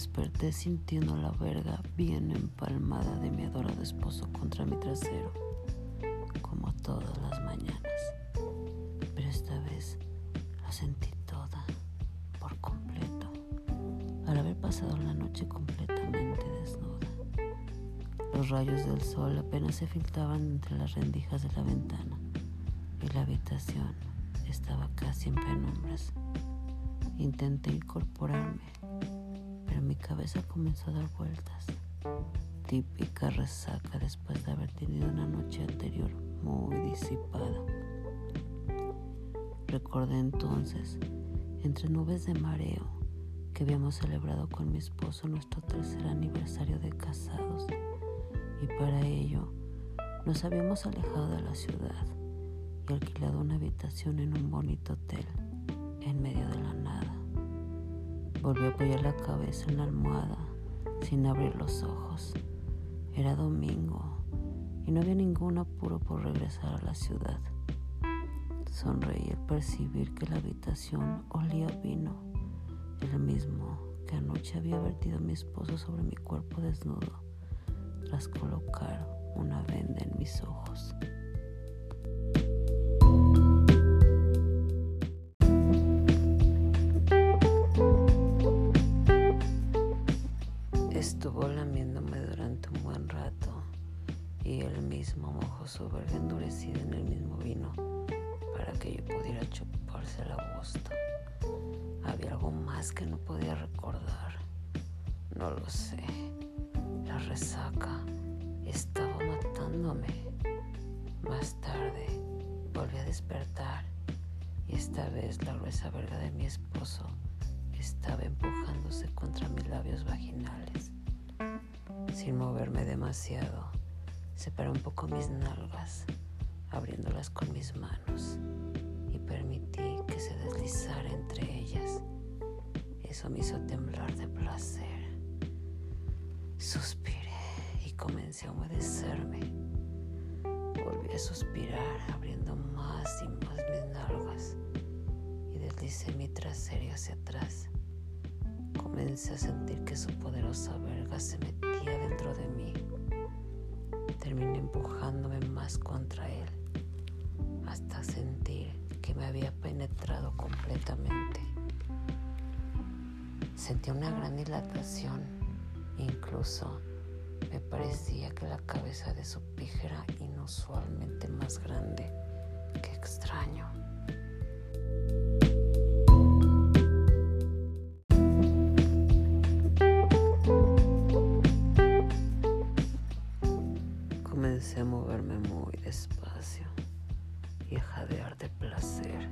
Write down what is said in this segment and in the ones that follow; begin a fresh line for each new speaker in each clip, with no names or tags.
desperté sintiendo la verga bien empalmada de mi adorado esposo contra mi trasero, como todas las mañanas. Pero esta vez la sentí toda, por completo, al haber pasado la noche completamente desnuda. Los rayos del sol apenas se filtraban entre las rendijas de la ventana y la habitación estaba casi en penumbras. Intenté incorporarme, pero mi cabeza comenzó a dar vueltas. Típica resaca después de haber tenido una noche anterior muy disipada. Recordé entonces, entre nubes de mareo, que habíamos celebrado con mi esposo nuestro tercer aniversario de casados y para ello nos habíamos alejado de la ciudad y alquilado una habitación en un bonito hotel Volví a apoyar la cabeza en la almohada sin abrir los ojos. Era domingo y no había ningún apuro por regresar a la ciudad. Sonreí al percibir que la habitación olía vino, el mismo que anoche había vertido mi esposo sobre mi cuerpo desnudo tras colocar una venda en mis ojos. Mismo mojó su verga endurecida en el mismo vino para que yo pudiera chuparse a gusto. Había algo más que no podía recordar. No lo sé. La resaca estaba matándome. Más tarde volví a despertar y esta vez la gruesa verga de mi esposo estaba empujándose contra mis labios vaginales. Sin moverme demasiado, separé un poco mis nalgas, abriéndolas con mis manos y permití que se deslizara entre ellas. Eso me hizo temblar de placer. Suspiré y comencé a humedecerme. Volví a suspirar, abriendo más y más mis nalgas y deslicé mi trasero hacia atrás. Comencé a sentir que su poderosa verga se metía dentro de mí. Terminé empujándome más contra él hasta sentir que me había penetrado completamente. Sentí una gran dilatación, incluso me parecía que la cabeza de su pija era inusualmente más grande. Qué extraño. Comencé a moverme muy despacio y a jadear de placer.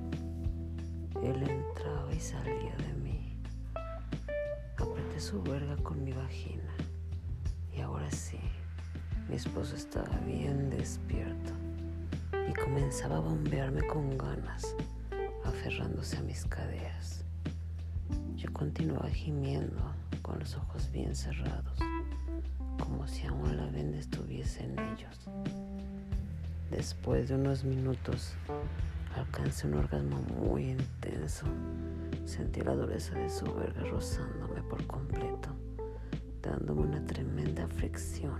Él entraba y salía de mí. Apreté su verga con mi vagina y ahora sí, mi esposo estaba bien despierto y comenzaba a bombearme con ganas, aferrándose a mis caderas. Yo continuaba gimiendo con los ojos bien cerrados, como si aún la venda estuviese en ellos. Después de unos minutos, alcancé un orgasmo muy intenso. Sentí la dureza de su verga rozándome por completo, dándome una tremenda fricción,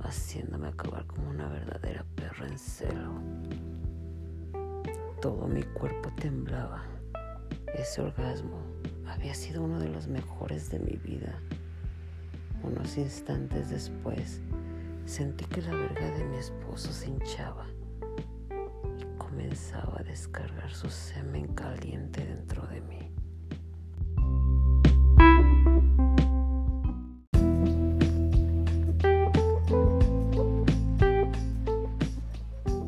haciéndome acabar como una verdadera perra en celo. Todo mi cuerpo temblaba. Ese orgasmo había sido uno de los mejores de mi vida. Unos instantes después, sentí que la verga de mi esposo se hinchaba y comenzaba a descargar su semen caliente dentro de mí.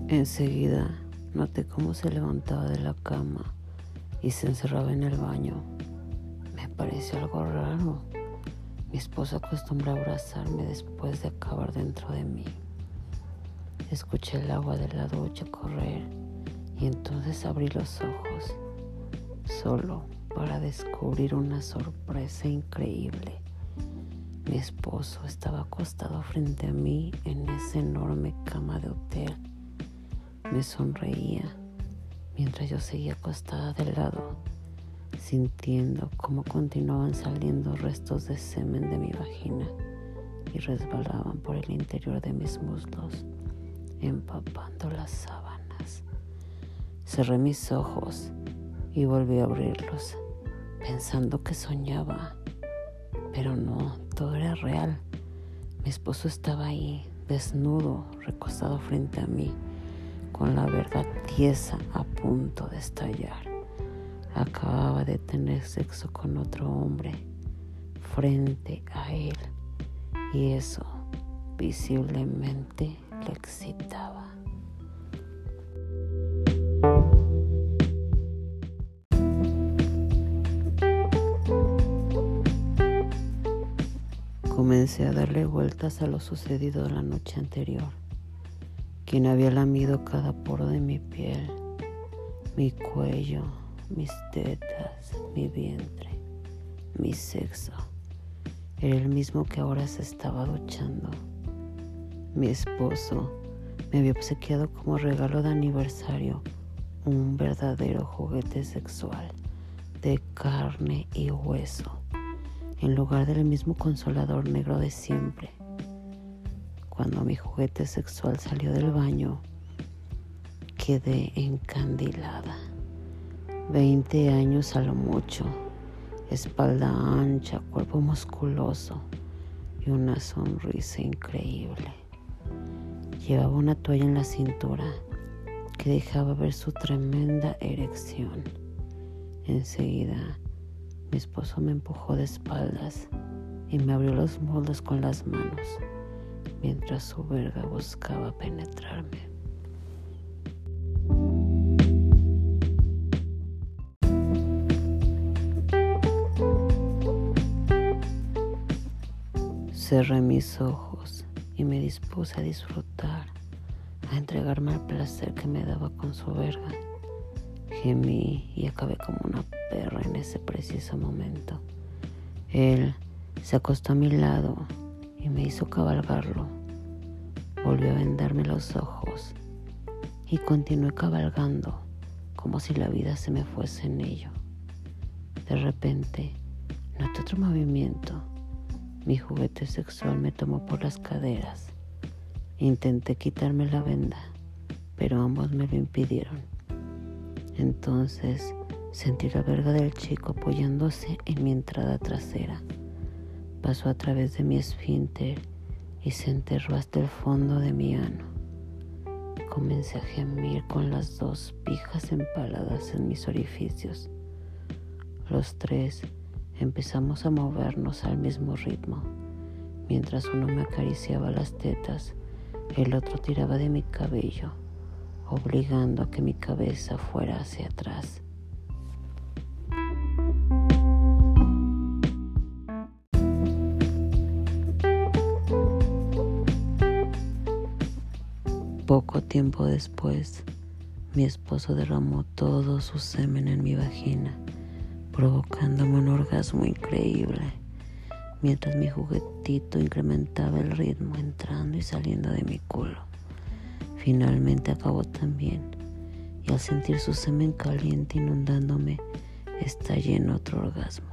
Enseguida noté cómo se levantaba de la cama y se encerraba en el baño. Me pareció algo raro. Mi esposo acostumbra abrazarme después de acabar dentro de mí. Escuché el agua de la ducha correr y entonces abrí los ojos, solo para descubrir una sorpresa increíble. Mi esposo estaba acostado frente a mí en esa enorme cama de hotel. Me sonreía mientras yo seguía acostada de lado, sintiendo cómo continuaban saliendo restos de semen de mi vagina y resbalaban por el interior de mis muslos, empapando las sábanas. Cerré mis ojos y volví a abrirlos, pensando que soñaba, pero no, todo era real. Mi esposo estaba ahí, desnudo, recostado frente a mí, con la verdad tiesa a punto de estallar. Acababa de tener sexo con otro hombre frente a él y eso visiblemente le excitaba. Comencé a darle vueltas a lo sucedido la noche anterior, quien había lamido cada poro de mi piel, mi cuello, mis tetas, mi vientre, mi sexo. Era el mismo que ahora se estaba duchando. Mi esposo me había obsequiado como regalo de aniversario un verdadero juguete sexual de carne y hueso, en lugar del mismo consolador negro de siempre. Cuando mi juguete sexual salió del baño, quedé encandilada. Veinte años a lo mucho, espalda ancha, cuerpo musculoso y una sonrisa increíble. Llevaba una toalla en la cintura que dejaba ver su tremenda erección. Enseguida, mi esposo me empujó de espaldas y me abrió los moldes con las manos mientras su verga buscaba penetrarme. Cerré mis ojos y me dispuse a disfrutar, a entregarme al placer que me daba con su verga. Gemí y acabé como una perra en ese preciso momento. Él se acostó a mi lado y me hizo cabalgarlo. Volvió a vendarme los ojos y continué cabalgando como si la vida se me fuese en ello. De repente noté otro movimiento mi juguete sexual me tomó por las caderas. Intenté quitarme la venda, pero ambos me lo impidieron. Entonces sentí la verga del chico apoyándose en mi entrada trasera. Pasó a través de mi esfínter y se enterró hasta el fondo de mi ano. Comencé a gemir con las dos pijas empaladas en mis orificios. Los tres empezamos a movernos al mismo ritmo. Mientras uno me acariciaba las tetas, el otro tiraba de mi cabello, obligando a que mi cabeza fuera hacia atrás. Poco tiempo después, mi esposo derramó todo su semen en mi vagina provocándome un orgasmo increíble, mientras mi juguetito incrementaba el ritmo entrando y saliendo de mi culo. Finalmente acabó también, y al sentir su semen caliente inundándome, estallé en otro orgasmo.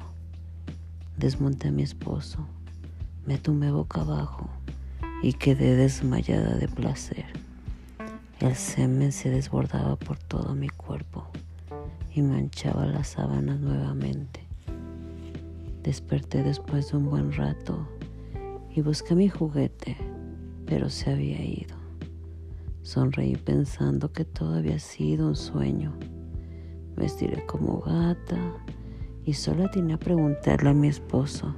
Desmonté a mi esposo, me tumbé boca abajo y quedé desmayada de placer. El semen se desbordaba por todo mi cuerpo y manchaba las sábanas nuevamente. Desperté después de un buen rato y busqué mi juguete, pero se había ido. Sonreí pensando que todo había sido un sueño. Me estiré como gata y solo tenía a preguntarle a mi esposo,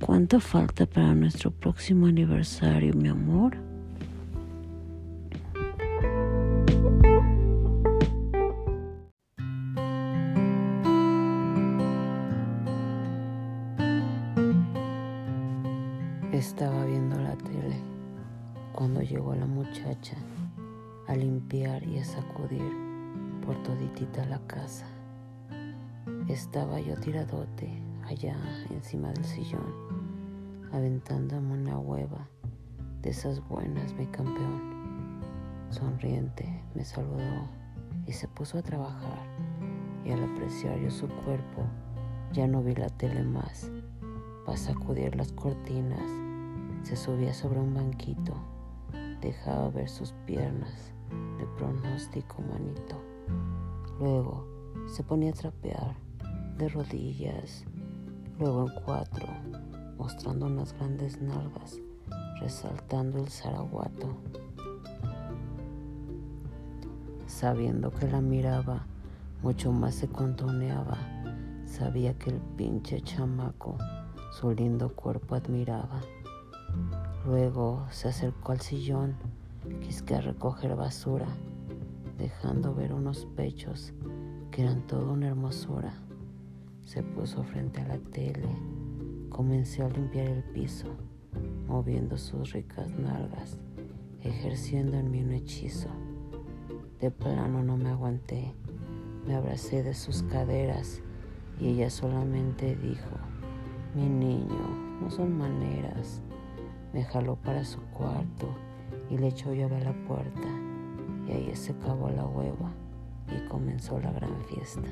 ¿cuánto falta para nuestro próximo aniversario, mi amor? Estaba viendo la tele cuando llegó la muchacha a limpiar y a sacudir por toditita la casa. Estaba yo tiradote allá encima del sillón, aventándome una hueva de esas buenas, mi campeón. Sonriente me saludó y se puso a trabajar y al apreciar yo su cuerpo, ya no vi la tele más. Para sacudir las cortinas, se subía sobre un banquito, dejaba ver sus piernas de pronóstico manito. Luego se ponía a trapear de rodillas, luego en cuatro, mostrando unas grandes nalgas, resaltando el zaraguato. Sabiendo que la miraba, mucho más se contoneaba. Sabía que el pinche chamaco su lindo cuerpo admiraba. Luego se acercó al sillón, quisque a recoger basura, dejando ver unos pechos que eran toda una hermosura. Se puso frente a la tele, comencé a limpiar el piso, moviendo sus ricas nalgas, ejerciendo en mí un hechizo. De plano no me aguanté, me abracé de sus caderas y ella solamente dijo, mi niño, no son maneras. Me jaló para su cuarto y le echó llave a la puerta y ahí se acabó la hueva y comenzó la gran fiesta.